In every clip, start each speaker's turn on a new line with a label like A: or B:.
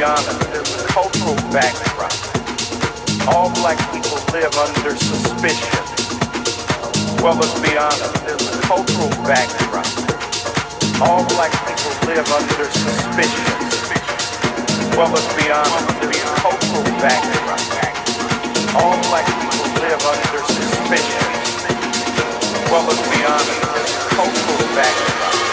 A: be honest, there's a cultural backdrop. All black people live under suspicion. Well, let's be honest, there's a cultural backdrop. All black people live under suspicion. Well, let's be honest, there's a cultural backdrop. All black people live under suspicion. Well, let's be honest, there's a cultural backdrop.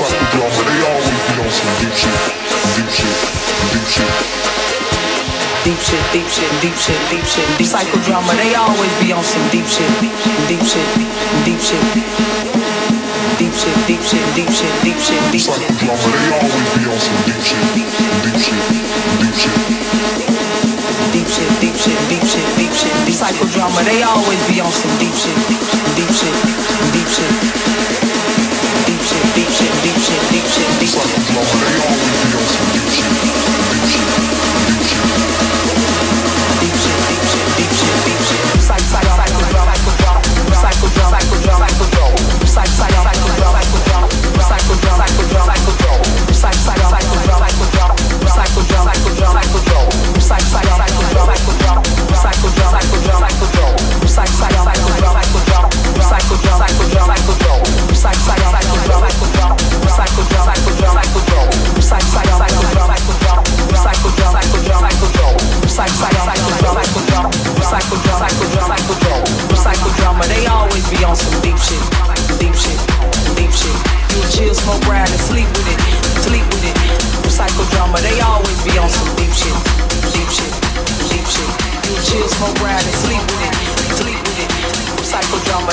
B: Deep shit, deep shit.
C: Psychodrama, they always be on some deep shit, deep shit, deep shit.
B: Deep shit, deep shit, deep shit, deep shit, deep psychodrama. They always be on some deep shit, deep shit, deep shit, deep shit, deep shit, deep shit, deep shit, deep shit.
C: Psychodrama, they always be on some deep shit, deep shit, deep shit.
B: Deep shit, deep shit, deep shit, deep shit, deep psychodrama. They always be on some deep shit, deep shit, deep shit, deep shit, deep shit, deep shit, deep shit, deep shit.
C: Psychodrama,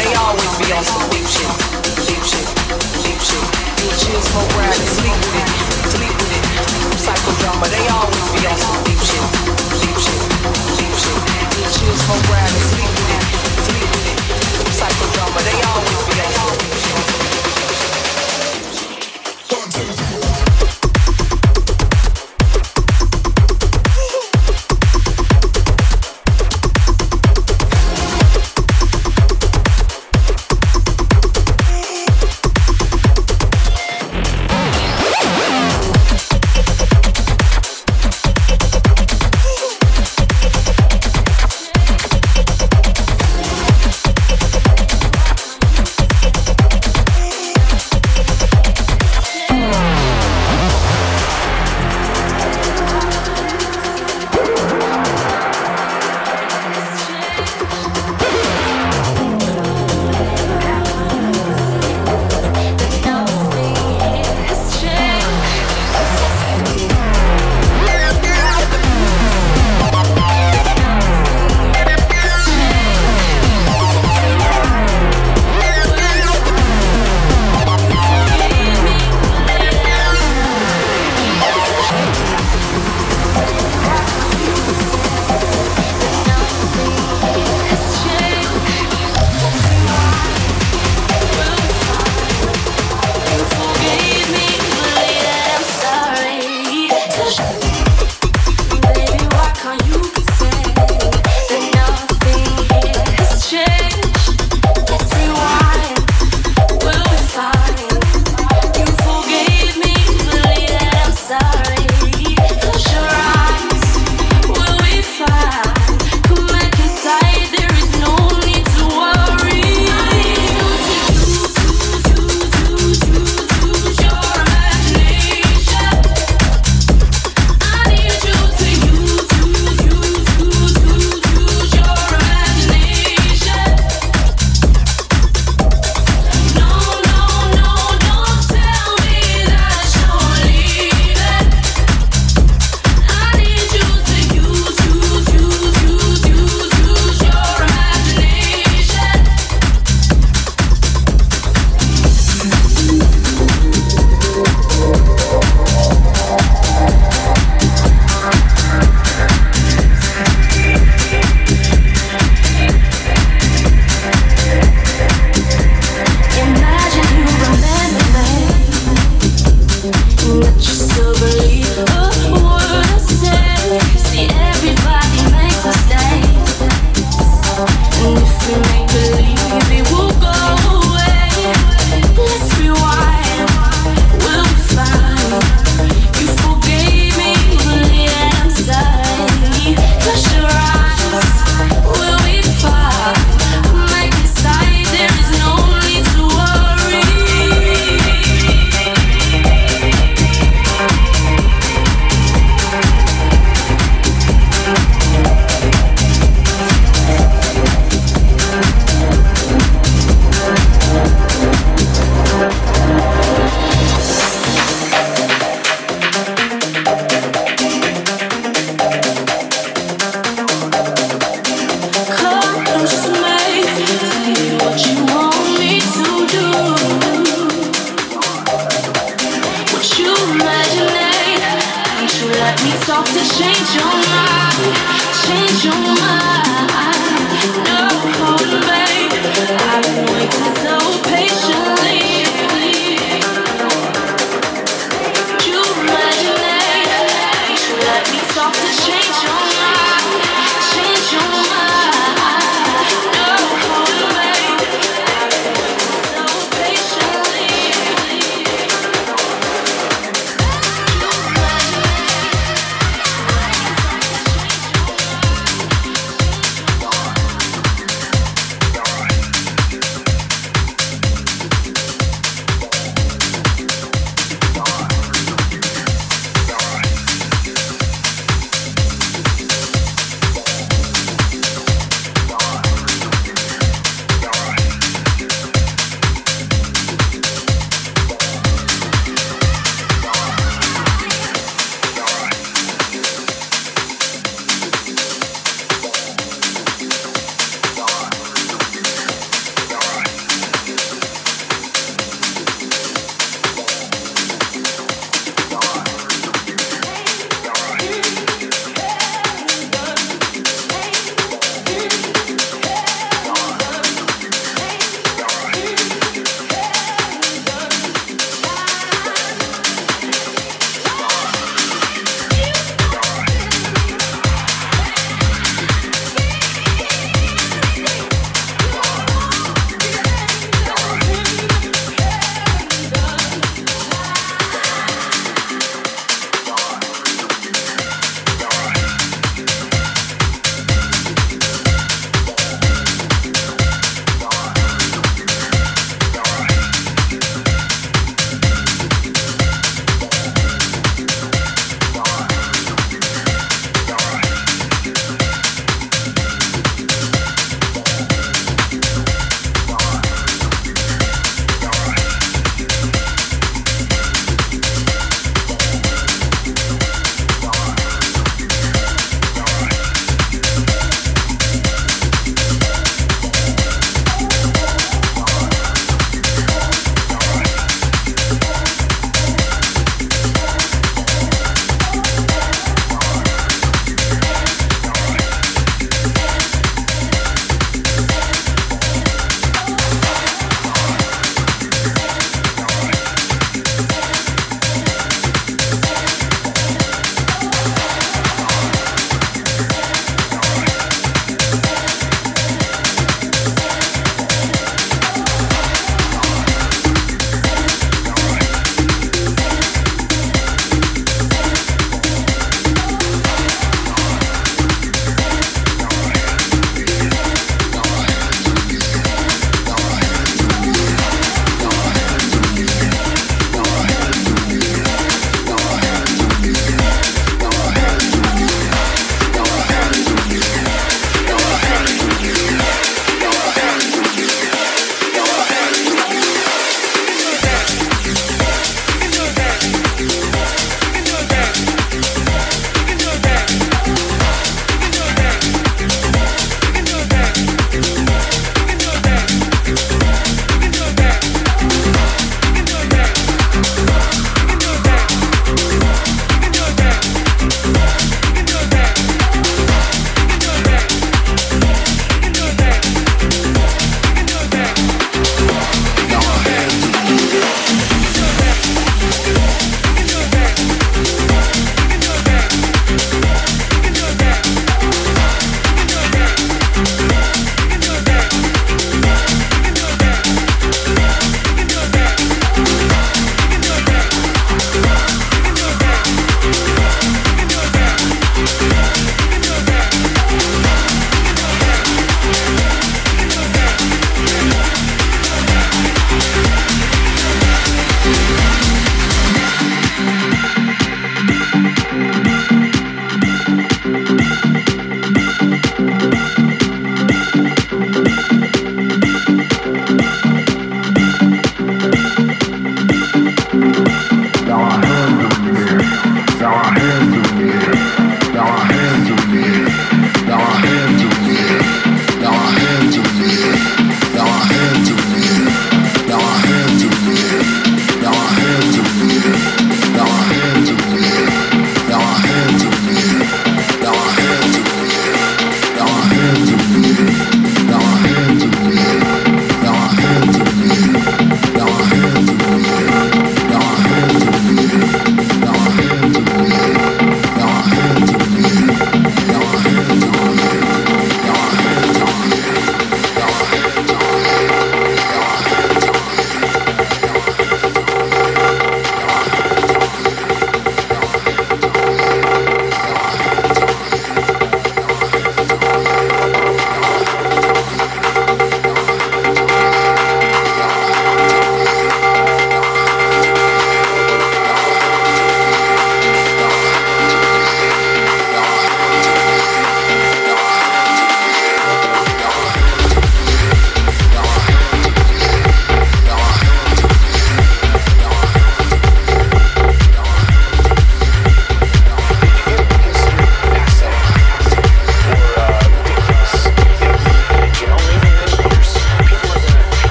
C: They always be on some deep shit, deep shit, deep shit.
B: Smoke, sleep with it, sleep with it. They always be on some deep shit, deep shit, deep shit. Chill, smoke, and sleep with it, sleep with it. Psychodrama. They always be on some deep shit,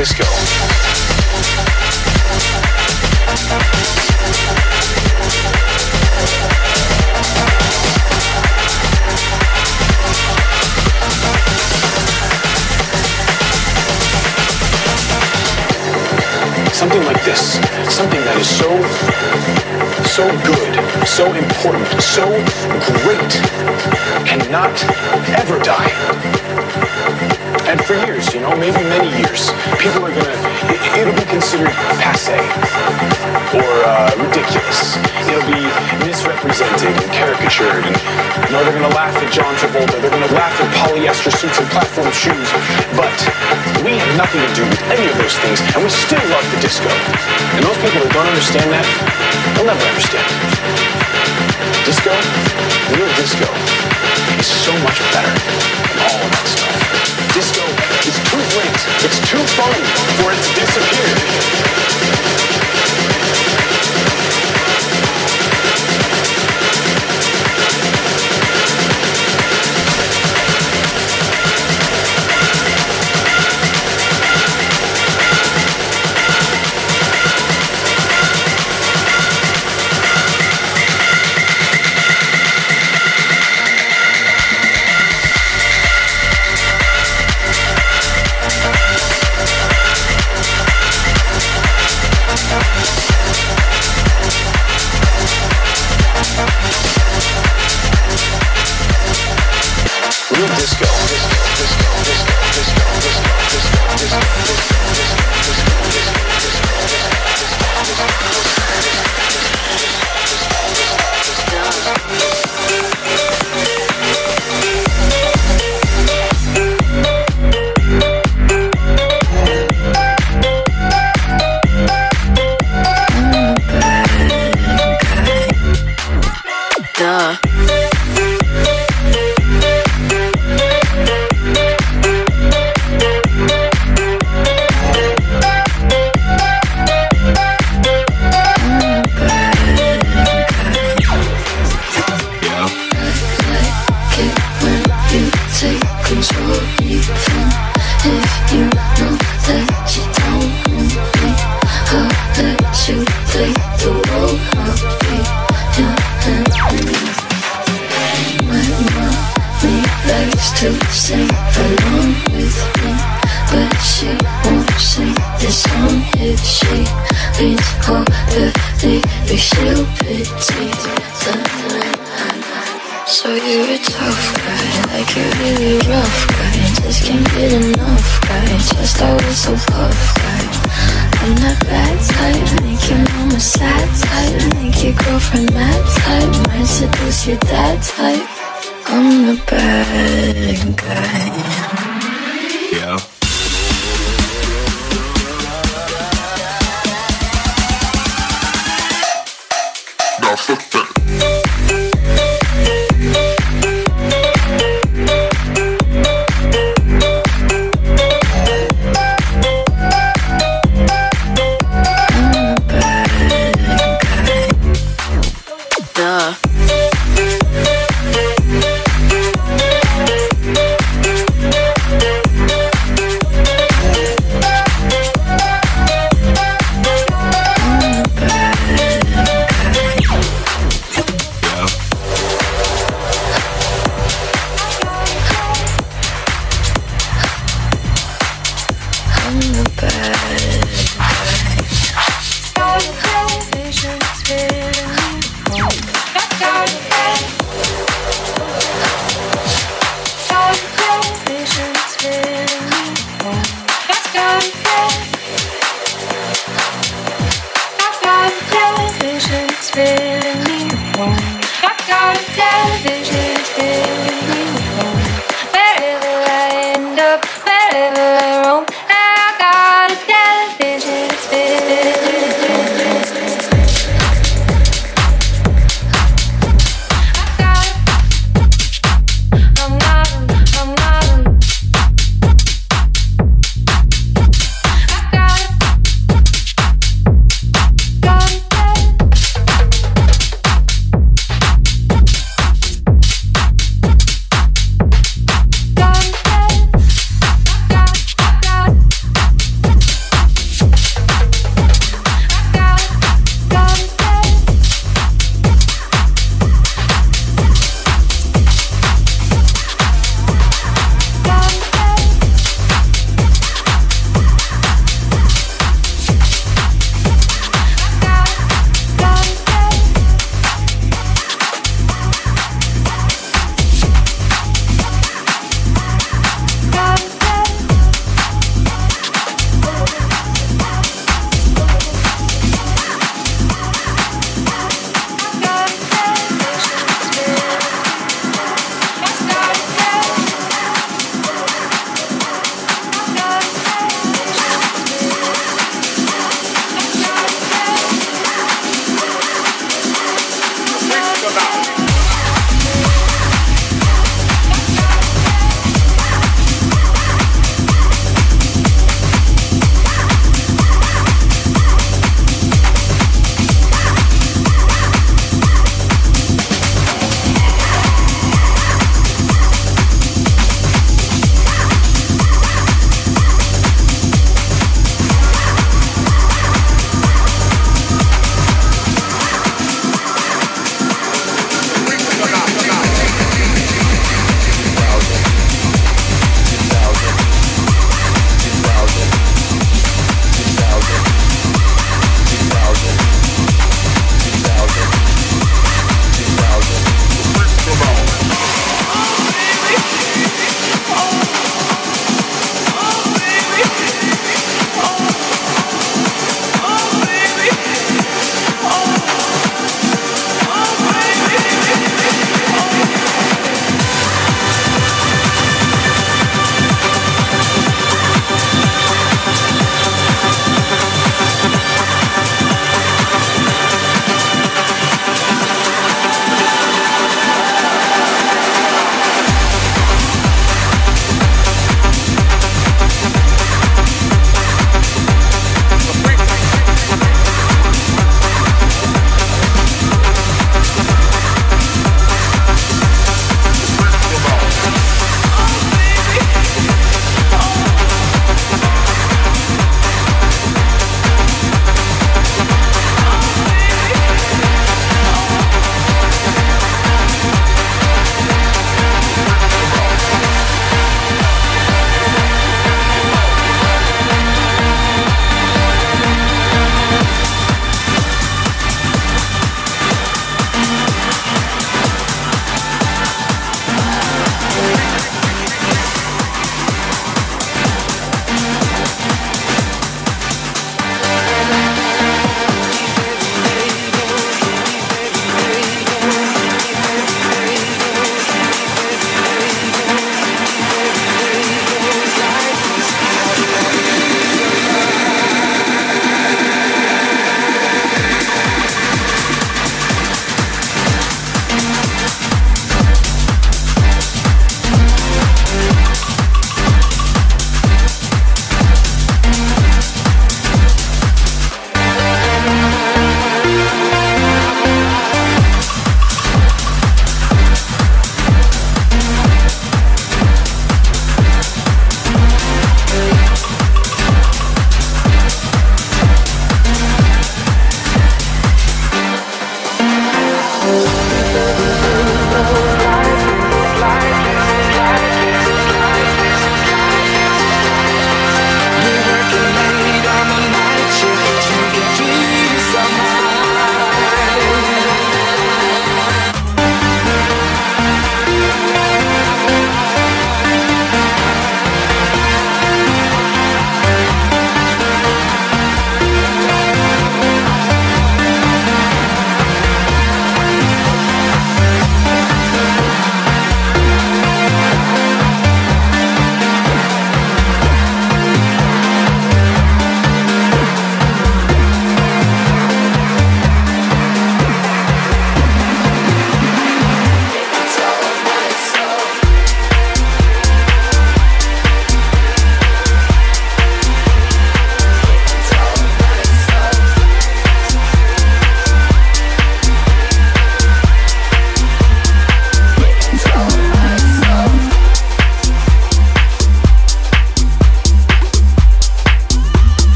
D: disco. Something like this. Something that is so, so good, so important, so great, cannot ever die. And for years, you know, maybe many years, people are gonna, it, it'll be considered passe or uh, ridiculous. It'll be misrepresented and caricatured. And, you know, they're gonna laugh at John Travolta. They're gonna laugh at polyester suits and platform shoes. But we have nothing to do with any of those things, and we still love the disco. And those people that don't understand that, they'll never understand. Disco, real disco, is so much better than all of that stuff. Disco is too great, it's too fun for it to disappear.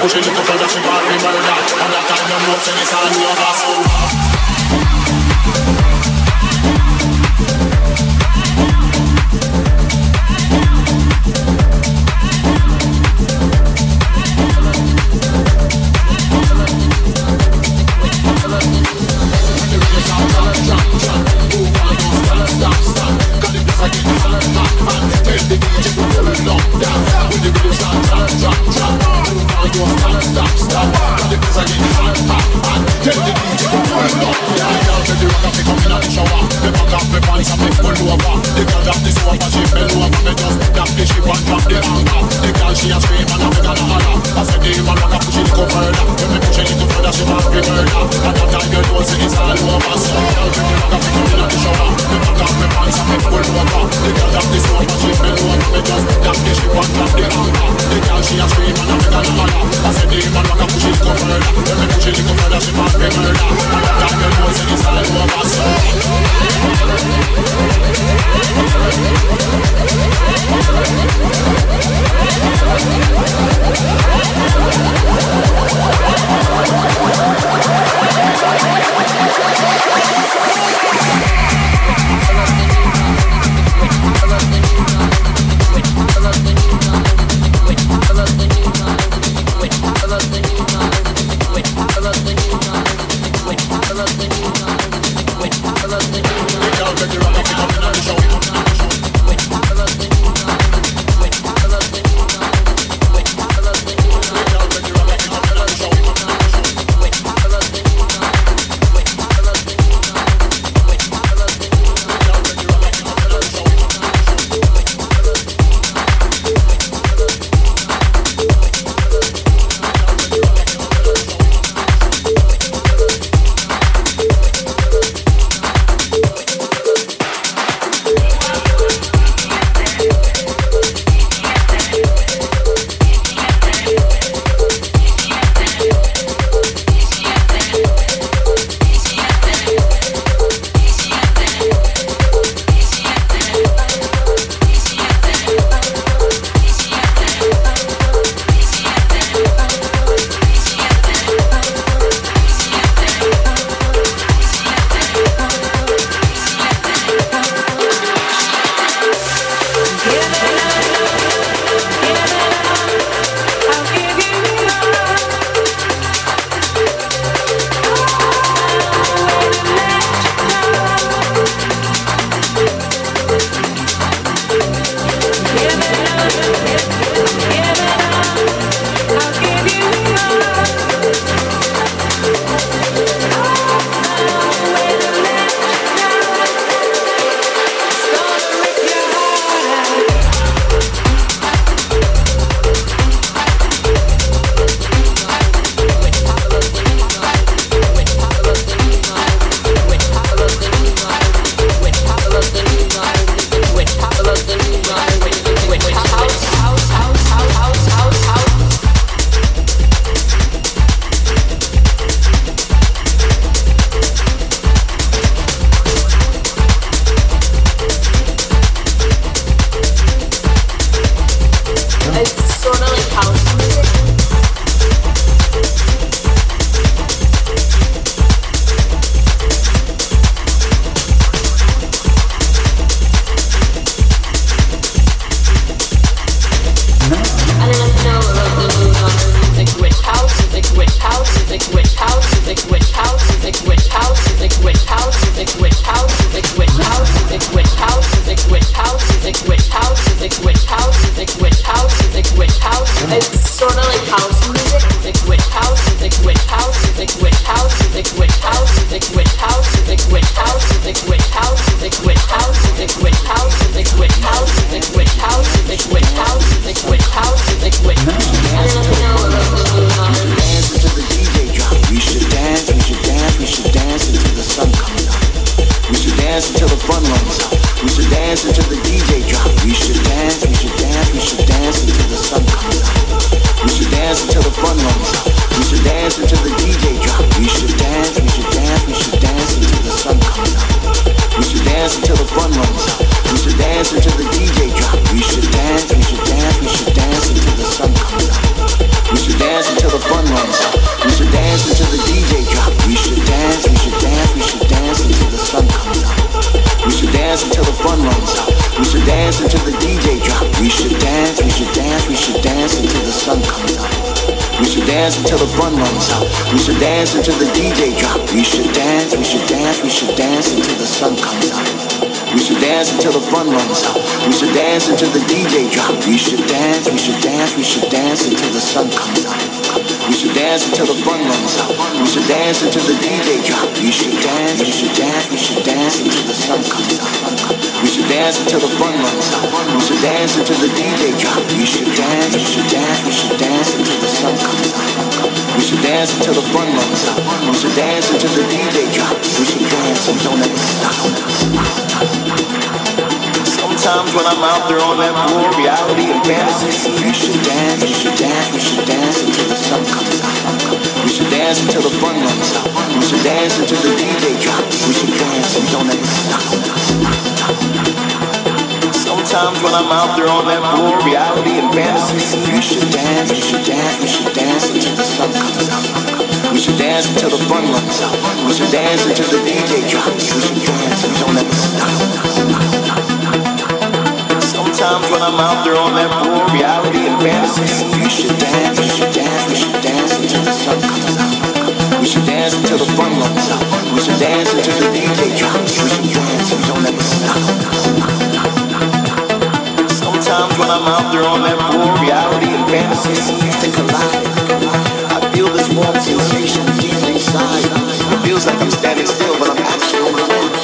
E: push a little further, she might be time, no more thing is. she a scream and a beg and. I said the man wanna
F: push it little further.
G: If me push it little further, she want me murder. At that time, you know, say it's all over. So
F: pick in the shower. Me off me pants and me pull over. The girl this one, she been me just. The girl she a scream and a beg and. I said the man wanna push it little further. If me push it little further, she want me murder. We should dance, we should dance, we should dance until the sun comes out. We should dance until the fun runs out. We should dance until the DJ drops. We should dance and don't. Sometimes when I'm out there on that floor, reality and fantasy, we should dance, we should dance, we should dance until the sun comes out. We should dance until the fun runs out. We should dance until the DJ drops. We should dance and don't ever stop. Sometimes when I'm out there on that floor, reality and fantasy. We should dance, we should dance, we should dance until the sun comes out. We should dance until the fun runs out. We should dance until the DJ drops. We should dance and don't ever stop. Sometimes when I'm out there on that floor, reality and fantasy they collide. I feel this warm sensation deep inside. It feels like I'm standing still, but I'm actually moving.